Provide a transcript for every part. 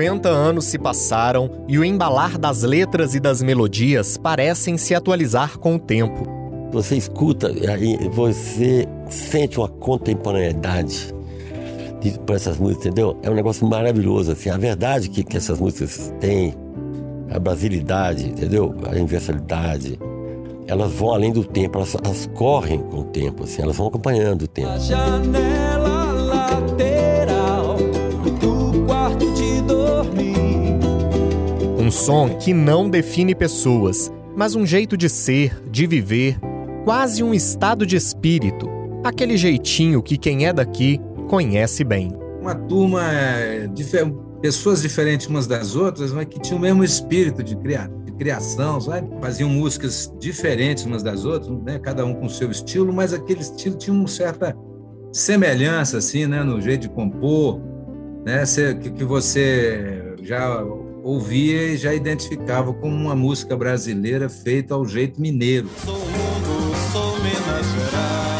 50 anos se passaram e o embalar das letras e das melodias parecem se atualizar com o tempo. Você escuta, você sente uma contemporaneidade para essas músicas, entendeu? É um negócio maravilhoso, assim. A verdade que, que essas músicas têm, a brasilidade, entendeu? A universalidade, elas vão além do tempo, elas, elas correm com o tempo, assim, elas vão acompanhando o tempo. A janela lateral Um som que não define pessoas, mas um jeito de ser, de viver, quase um estado de espírito, aquele jeitinho que quem é daqui conhece bem. Uma turma, pessoas diferentes umas das outras, mas que tinham o mesmo espírito de criar criação, sabe? Faziam músicas diferentes umas das outras, né? cada um com seu estilo, mas aquele estilo tinha uma certa semelhança, assim, né? No jeito de compor, né? Que você já ouvia e já identificava como uma música brasileira feita ao jeito mineiro. Sou mundo, sou Minas Gerais.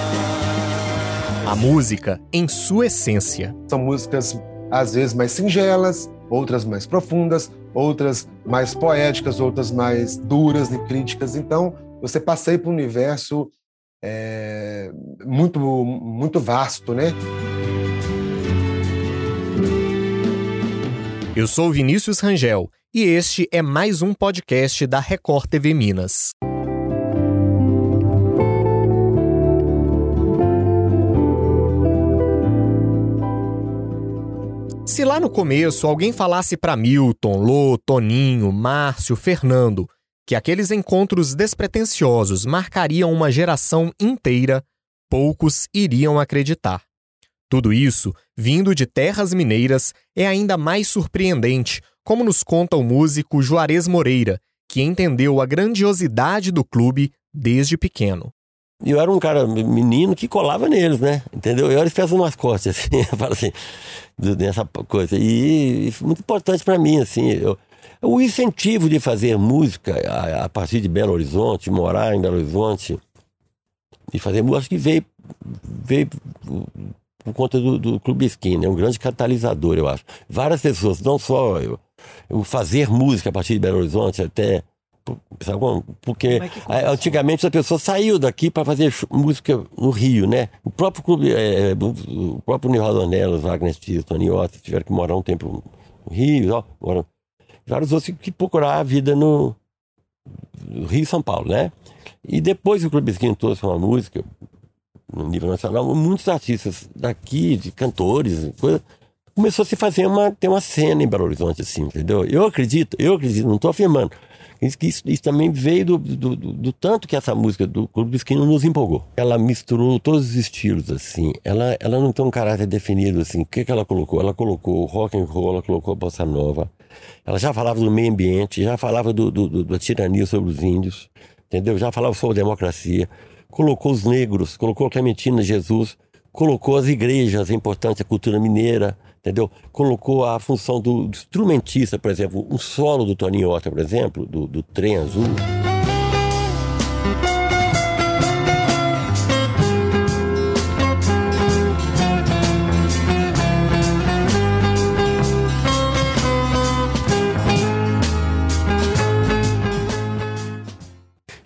A música em sua essência. São músicas às vezes mais singelas, outras mais profundas, outras mais poéticas, outras mais duras e críticas. Então, você passeia por um universo é, muito, muito vasto, né? Eu sou Vinícius Rangel e este é mais um podcast da Record TV Minas. Se lá no começo alguém falasse para Milton, Lô, Toninho, Márcio, Fernando que aqueles encontros despretensiosos marcariam uma geração inteira, poucos iriam acreditar. Tudo isso, vindo de terras mineiras, é ainda mais surpreendente, como nos conta o músico Juarez Moreira, que entendeu a grandiosidade do clube desde pequeno. Eu era um cara menino que colava neles, né? Entendeu? Eu era espécie do mascote, assim, falo assim, dessa coisa. E, e muito importante para mim, assim. Eu, o incentivo de fazer música a, a, partir de Belo Horizonte, morar em Belo Horizonte, e fazer música, acho que veio, veio por conta do, do Clube Skin, é um grande catalisador, eu acho. Várias pessoas, não só eu, eu fazer música a partir de Belo Horizonte, até porque é antigamente a pessoa saiu daqui para fazer música no Rio, né? O próprio clube, é, é o próprio Nil Radonelos, Wagner Tito, Tony Otto, tiveram que morar um tempo no Rio, ó, moram, vários outros que procurar a vida no, no Rio e São Paulo, né? E depois o Clube Esquina trouxe uma música no nível nacional, muitos artistas daqui, de cantores, coisa, começou a se fazer uma, ter uma cena em Belo Horizonte, assim, entendeu? Eu acredito, eu acredito, não estou afirmando, isso, isso também veio do, do, do, do, tanto que essa música do Clube do Esquino nos empolgou. Ela misturou todos os estilos, assim. Ela, ela não tem um caráter definido, assim. O que, que ela colocou? Ela colocou rock and roll, ela colocou bossa nova. Ela já falava do meio ambiente, já falava do, do, da tirania sobre os índios, entendeu? Já falava sobre democracia. Colocou os negros, colocou Clementina Jesus, colocou as igrejas, a importância da cultura mineira, entendeu? Colocou a função do, instrumentista, por exemplo, um solo do Toninho Horta, por exemplo, do, do Trem Azul.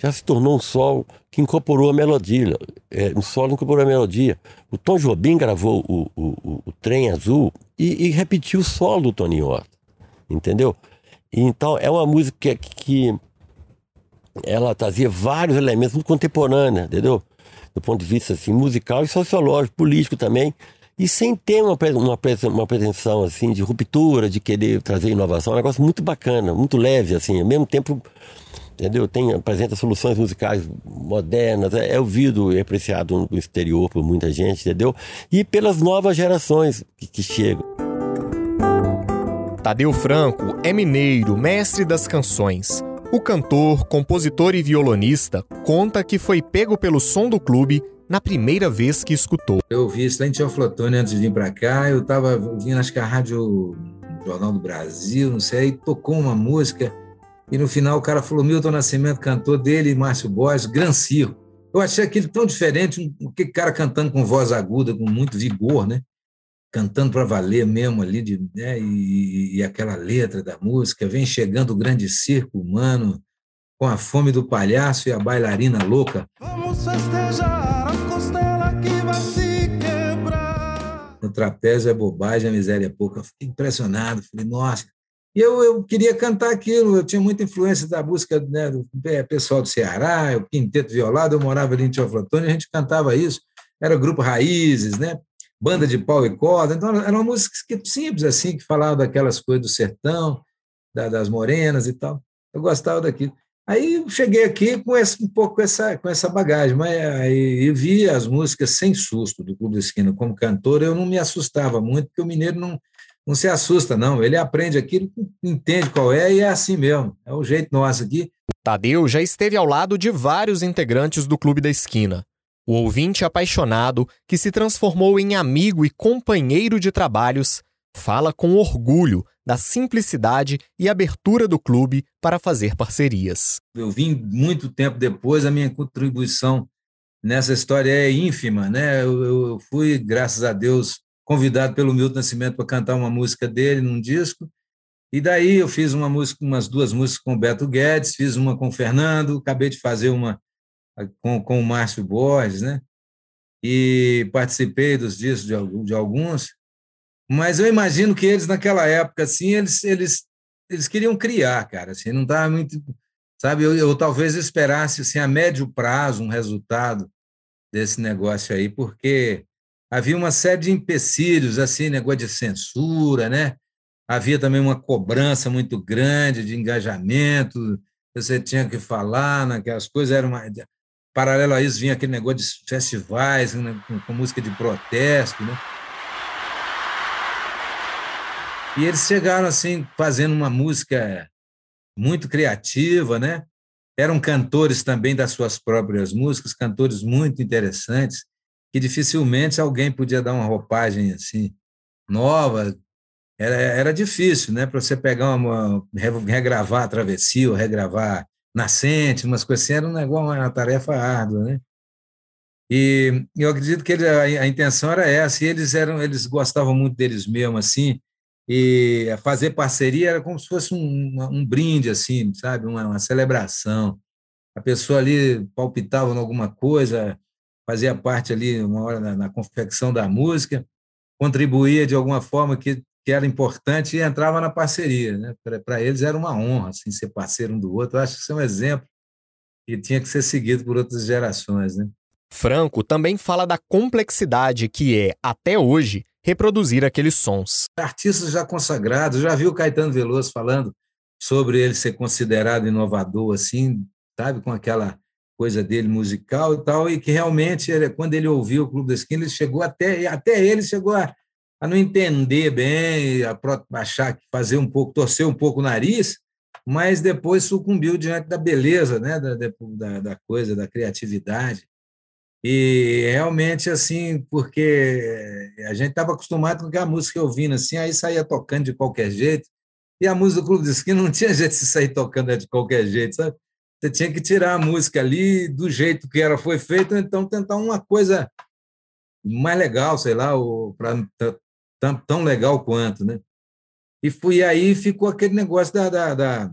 já se tornou um solo que incorporou a melodia. É, um solo incorporou a melodia. O Tom Jobim gravou o, o, o, o Trem Azul e, e, repetiu o solo do Tony Horta. Entendeu? Então é uma música que, que ela trazia vários elementos contemporâneos, entendeu? Do ponto de vista assim, musical e sociológico, político também. E sem ter uma, uma, uma pretensão assim de ruptura, de querer trazer inovação, é um negócio muito bacana, muito leve, assim, ao mesmo tempo entendeu? Tem, apresenta soluções musicais modernas, é, é ouvido e apreciado no exterior por muita gente, entendeu? E pelas novas gerações que, que chegam. Tadeu Franco é mineiro, mestre das canções. O cantor, compositor e violonista conta que foi pego pelo som do clube na primeira vez que escutou. Eu ouvi isso lá em Teoflotone antes de vir para cá. Eu estava ouvindo, acho que a rádio Jornal do Brasil, não sei, aí tocou uma música e no final o cara falou: Milton Nascimento cantou dele e Márcio Borges, Gran Circo. Eu achei aquele tão diferente, um, um cara cantando com voz aguda, com muito vigor, né? cantando para valer mesmo ali, de, né, e, e, aquela letra da música, vem chegando o grande circo humano, com a fome do palhaço e a bailarina louca. Vamos festejar a costela que vai se quebrar. O trapézio é bobagem, a miséria é pouca. Fiquei impressionado, falei, nossa. E eu, eu queria cantar aquilo, eu tinha muita influência da música né, do pessoal do Ceará, o Quinteto Violado, eu morava ali em Teoflotone, a gente cantava isso, era o grupo Raízes, né? banda de pau e corda. Então, eram músicas simples, assim, que falavam daquelas coisas do sertão, das morenas e tal. Eu gostava daquilo. Aí cheguei aqui com esse, um pouco com essa, com essa bagagem, mas aí vi as músicas sem susto do Clube da Esquina como cantor, eu não me assustava muito, porque o mineiro não, não se assusta, não. Ele aprende aquilo, entende qual é e é assim mesmo. É o jeito nosso aqui. Tadeu já esteve ao lado de vários integrantes do Clube da Esquina. O ouvinte apaixonado, que se transformou em amigo e companheiro de trabalhos, fala com orgulho da simplicidade e abertura do clube para fazer parcerias. Eu vim muito tempo depois, a minha contribuição nessa história é ínfima, né? Eu, eu fui, graças a Deus, convidado pelo Milton Nascimento para cantar uma música dele num disco. E daí eu fiz uma música, umas duas músicas com o Beto Guedes, fiz uma com o Fernando, acabei de fazer uma com, com o Márcio Borges, né? E participei dos discos de, de alguns. Mas eu imagino que eles, naquela época, assim, eles, eles, eles queriam criar, cara, assim, não estava muito... Sabe, eu, eu talvez esperasse, assim, a médio prazo um resultado desse negócio aí, porque havia uma série de empecilhos, assim, negócio de censura, né? Havia também uma cobrança muito grande de engajamento, você tinha que falar naquelas coisas, era uma... Paralelo a isso vinha aquele negócio de festivais né, com, com música de protesto, né? E eles chegaram assim fazendo uma música muito criativa, né? Eram cantores também das suas próprias músicas, cantores muito interessantes, que dificilmente alguém podia dar uma roupagem assim nova. Era, era difícil, né? Para você pegar uma, regravar travessia, ou regravar nascente, umas coisas assim, era um negócio, uma tarefa árdua, né? E eu acredito que ele, a, a, intenção era essa, e eles eram, eles gostavam muito deles mesmos, assim, e fazer parceria era como se fosse um, um brinde, assim, sabe? Uma, uma, celebração. A pessoa ali palpitava em alguma coisa, fazia parte ali, uma hora, na, na confecção da música, contribuía de alguma forma que, que era importante e entrava na parceria. Né? Para eles era uma honra assim, ser parceiro um do outro. Eu acho que isso é um exemplo que tinha que ser seguido por outras gerações. Né? Franco também fala da complexidade que é, até hoje, reproduzir aqueles sons. Artistas já consagrados, já viu Caetano Veloso falando sobre ele ser considerado inovador, assim, sabe, com aquela coisa dele musical e tal, e que realmente, ele, quando ele ouviu o Clube da Esquina, ele chegou até, até ele chegou a, a não entender bem, a achar que fazer um pouco, torcer um pouco o nariz, mas depois sucumbiu diante da beleza, né, da, da, da coisa, da criatividade. E realmente, assim, porque a gente estava acostumado com a música ouvindo assim, aí saía tocando de qualquer jeito. E a música do Clube de Esquina não tinha jeito de sair tocando de qualquer jeito, sabe? Você tinha que tirar a música ali do jeito que ela foi feita, então tentar uma coisa mais legal, sei lá, para tão, tão legal quanto, né? E fui aí ficou aquele negócio da, da, da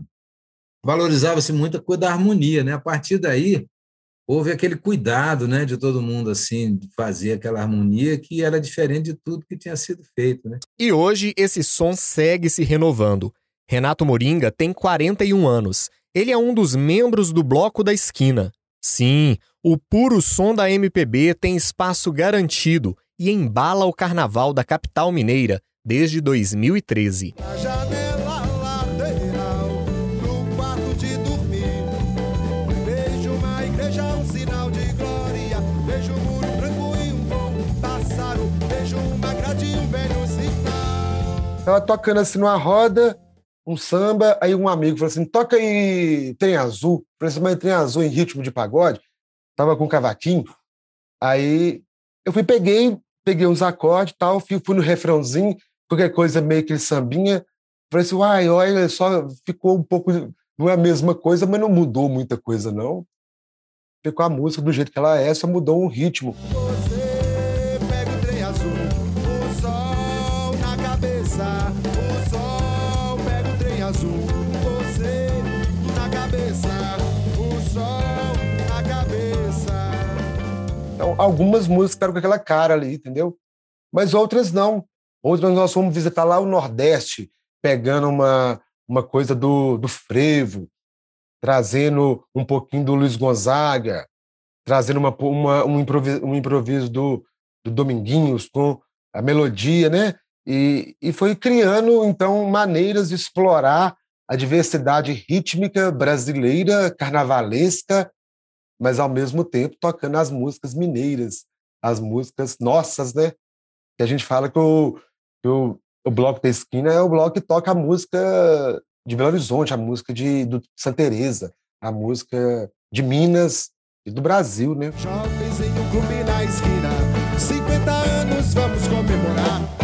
valorizava-se muito a coisa da harmonia, né? A partir daí houve aquele cuidado né, de todo mundo assim de fazer aquela harmonia que era diferente de tudo que tinha sido feito. Né? E hoje esse som segue se renovando. Renato Moringa tem 41 anos. Ele é um dos membros do Bloco da Esquina. Sim, o puro som da MPB tem espaço garantido e embala o carnaval da capital mineira desde 2013. Tava tocando assim numa roda, um samba, aí um amigo falou assim: toca aí Trem Azul. Eu falei assim, mas Trem Azul em ritmo de pagode? Tava com cavaquinho. Aí eu fui, peguei, peguei uns acordes tal, fui, fui no refrãozinho, qualquer coisa meio que sambinha. Falei assim, uai, olha, só ficou um pouco. Não é a mesma coisa, mas não mudou muita coisa, não. Ficou a música do jeito que ela é, só mudou um ritmo. Você pega o trem azul, o sol cabeça. O sol o azul. Você na cabeça. O sol na cabeça. Então, algumas músicas ficaram com aquela cara ali, entendeu? Mas outras não. Outras nós fomos visitar lá o Nordeste, pegando uma, uma coisa do, do frevo, trazendo um pouquinho do Luiz Gonzaga, trazendo uma, uma, um, improviso, um improviso do, do Dominguinhos com a melodia, né? E, e foi criando, então, maneiras de explorar a diversidade rítmica brasileira, carnavalesca, mas, ao mesmo tempo, tocando as músicas mineiras, as músicas nossas, né? Que a gente fala que o, que o, o Bloco da Esquina é o bloco que toca a música de Belo Horizonte, a música de do Santa Teresa, a música de Minas e do Brasil, né? Jovens em um clube na esquina, 50 anos vamos comemorar.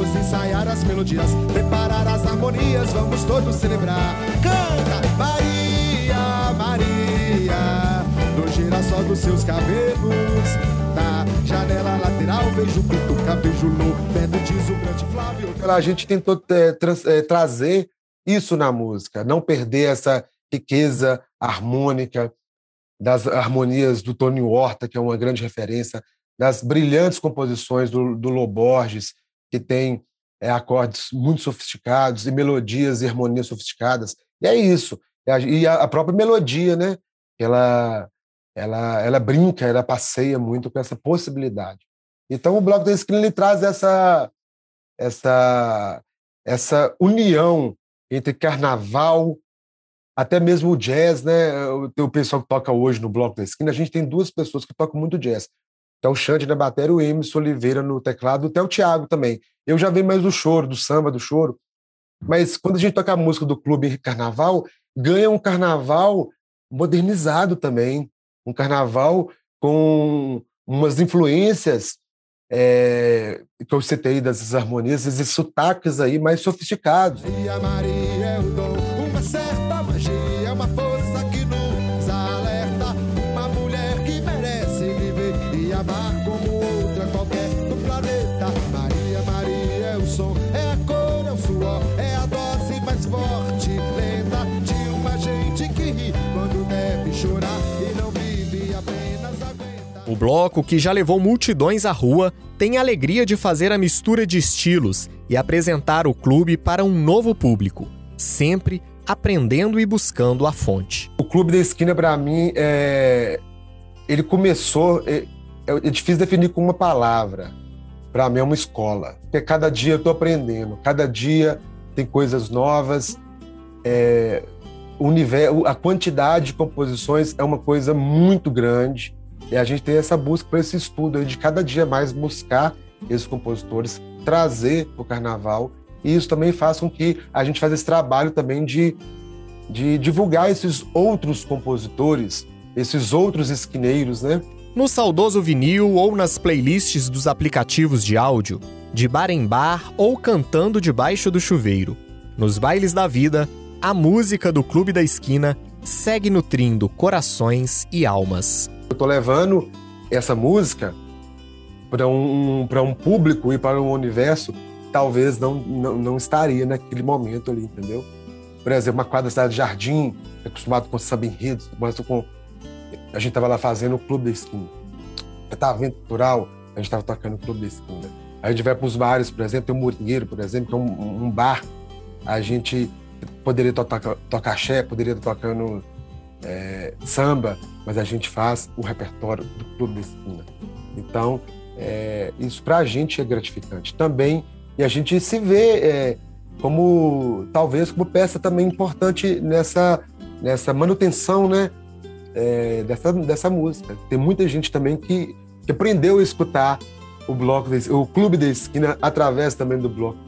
Vamos ensaiar as melodias, preparar as harmonias, vamos todos celebrar. Canta, Maria, Maria, no girassol dos seus cabelos. Na janela lateral vejo Pituca, vejo Lô, perto deslumbrante Flávio. A gente tentou é, trans, é, trazer isso na música, não perder essa riqueza harmônica das harmonias do Tony Horta, que é uma grande referência, das brilhantes composições do, do Lô Borges, que tem é, acordes muito sofisticados e melodias e harmonias sofisticadas. E é isso. E a, própria melodia, né? Ela, ela, ela brinca, ela passeia muito com essa possibilidade. Então, o Bloco da Esquina ele traz essa, essa, essa união entre carnaval, até mesmo o jazz, né? O, o pessoal que toca hoje no Bloco da Esquina, a gente tem duas pessoas que tocam muito jazz. Que é o Xande na bateria, o Emerson Oliveira no teclado, até o Thiago também. Eu já vi mais do choro, do samba, do choro. Mas quando a gente toca a música do clube carnaval, ganha um carnaval modernizado também. Um carnaval com umas influências é, que eu citei dessas harmonias, esses sotaques aí mais sofisticados. Maria, Maria O bloco, que já levou multidões à rua, tem a alegria de fazer a mistura de estilos e apresentar o clube para um novo público, sempre aprendendo e buscando a fonte. O Clube da Esquina, para mim, é... ele começou. É... é difícil definir com uma palavra. Para mim, é uma escola. Porque cada dia eu estou aprendendo, cada dia tem coisas novas. É... Universo, a quantidade de composições é uma coisa muito grande. E a gente tem essa busca por esse estudo de cada dia mais buscar esses compositores, trazer o carnaval. E isso também faz com que a gente faça esse trabalho também de, de divulgar esses outros compositores, esses outros esquineiros, né? No saudoso vinil ou nas playlists dos aplicativos de áudio, de bar em bar ou cantando debaixo do chuveiro. Nos bailes da vida, a música do Clube da Esquina segue nutrindo corações e almas. Eu tô levando essa música para um, para um público e para um universo talvez não, não, não estaria naquele momento ali, entendeu? Por exemplo, uma quadra cidade de jardim, acostumado com samba enredos, mas com a gente estava lá fazendo o Clube da Esquina. Estava vento cultural, a gente estava tocando o Clube da Esquina. A gente vai para os bares, por exemplo, tem o Morinheiro, por exemplo, que é um, um bar. A gente poderia tocar, tocar axé, poderia estar tocando é, samba, mas a gente faz o repertório do Clube da Esquina. Então, é, isso para a gente é gratificante também, e a gente se vê é, como, talvez, como peça também importante nessa, nessa manutenção né, é, dessa, dessa música. Tem muita gente também que, que aprendeu a escutar o bloco, o Clube da Esquina através também do bloco.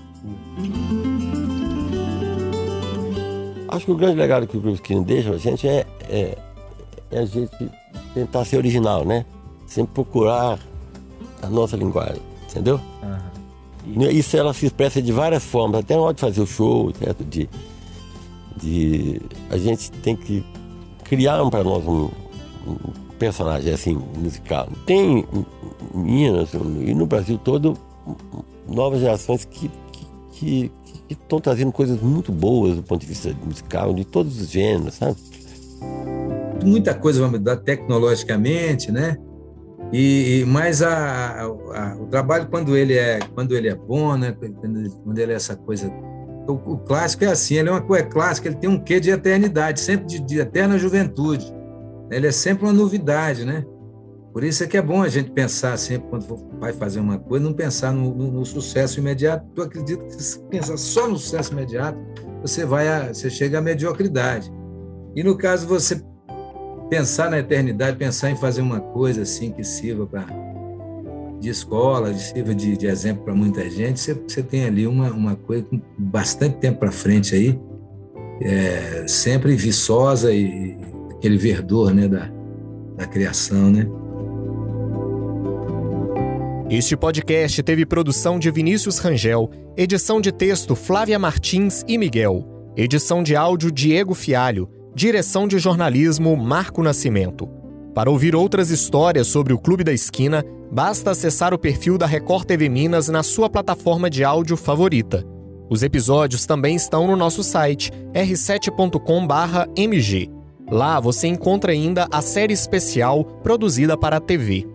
Acho que o grande legado que o Esquina deixa a gente é, é, é a gente tentar ser original, né? Sempre procurar a nossa linguagem, entendeu? Uhum. E... Isso ela se expressa de várias formas, até na hora de fazer o show, certo? De, de a gente tem que criar para nós um, um, personagem assim musical. Tem em Minas e no Brasil todo novas gerações que que estão trazendo coisas muito boas do ponto de vista musical, de todos os gêneros, sabe? Muita coisa vai mudar tecnologicamente, né? E, mas a, a, o trabalho quando ele é quando ele é bom, né? Quando ele é essa coisa, o, o clássico é assim, ele é uma coisa clássica, ele tem um quê de eternidade, sempre de, de eterna juventude. Ele é sempre uma novidade, né? Por isso é que é bom a gente pensar sempre, quando vai fazer uma coisa, não pensar no, no, no sucesso imediato. Eu acredito que se pensar só no sucesso imediato, você vai a, você chega à mediocridade. E no caso você pensar na eternidade, pensar em fazer uma coisa assim que sirva para de escola, sirva de, de exemplo para muita gente, você, você, tem ali uma, uma coisa com bastante tempo para frente aí, é, sempre viçosa e aquele verdor né, da, da criação, né? Este podcast teve produção de Vinícius Rangel, edição de texto Flávia Martins e Miguel, edição de áudio Diego Fialho, direção de jornalismo Marco Nascimento. Para ouvir outras histórias sobre o Clube da Esquina, basta acessar o perfil da Record TV Minas na sua plataforma de áudio favorita. Os episódios também estão no nosso site r7.com/mg. Lá você encontra ainda a série especial produzida para a TV.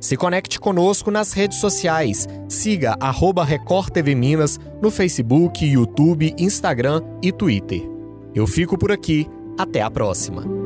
Se conecte conosco nas redes sociais. Siga arroba Record TV Minas no Facebook, YouTube, Instagram e Twitter. Eu fico por aqui. Até a próxima.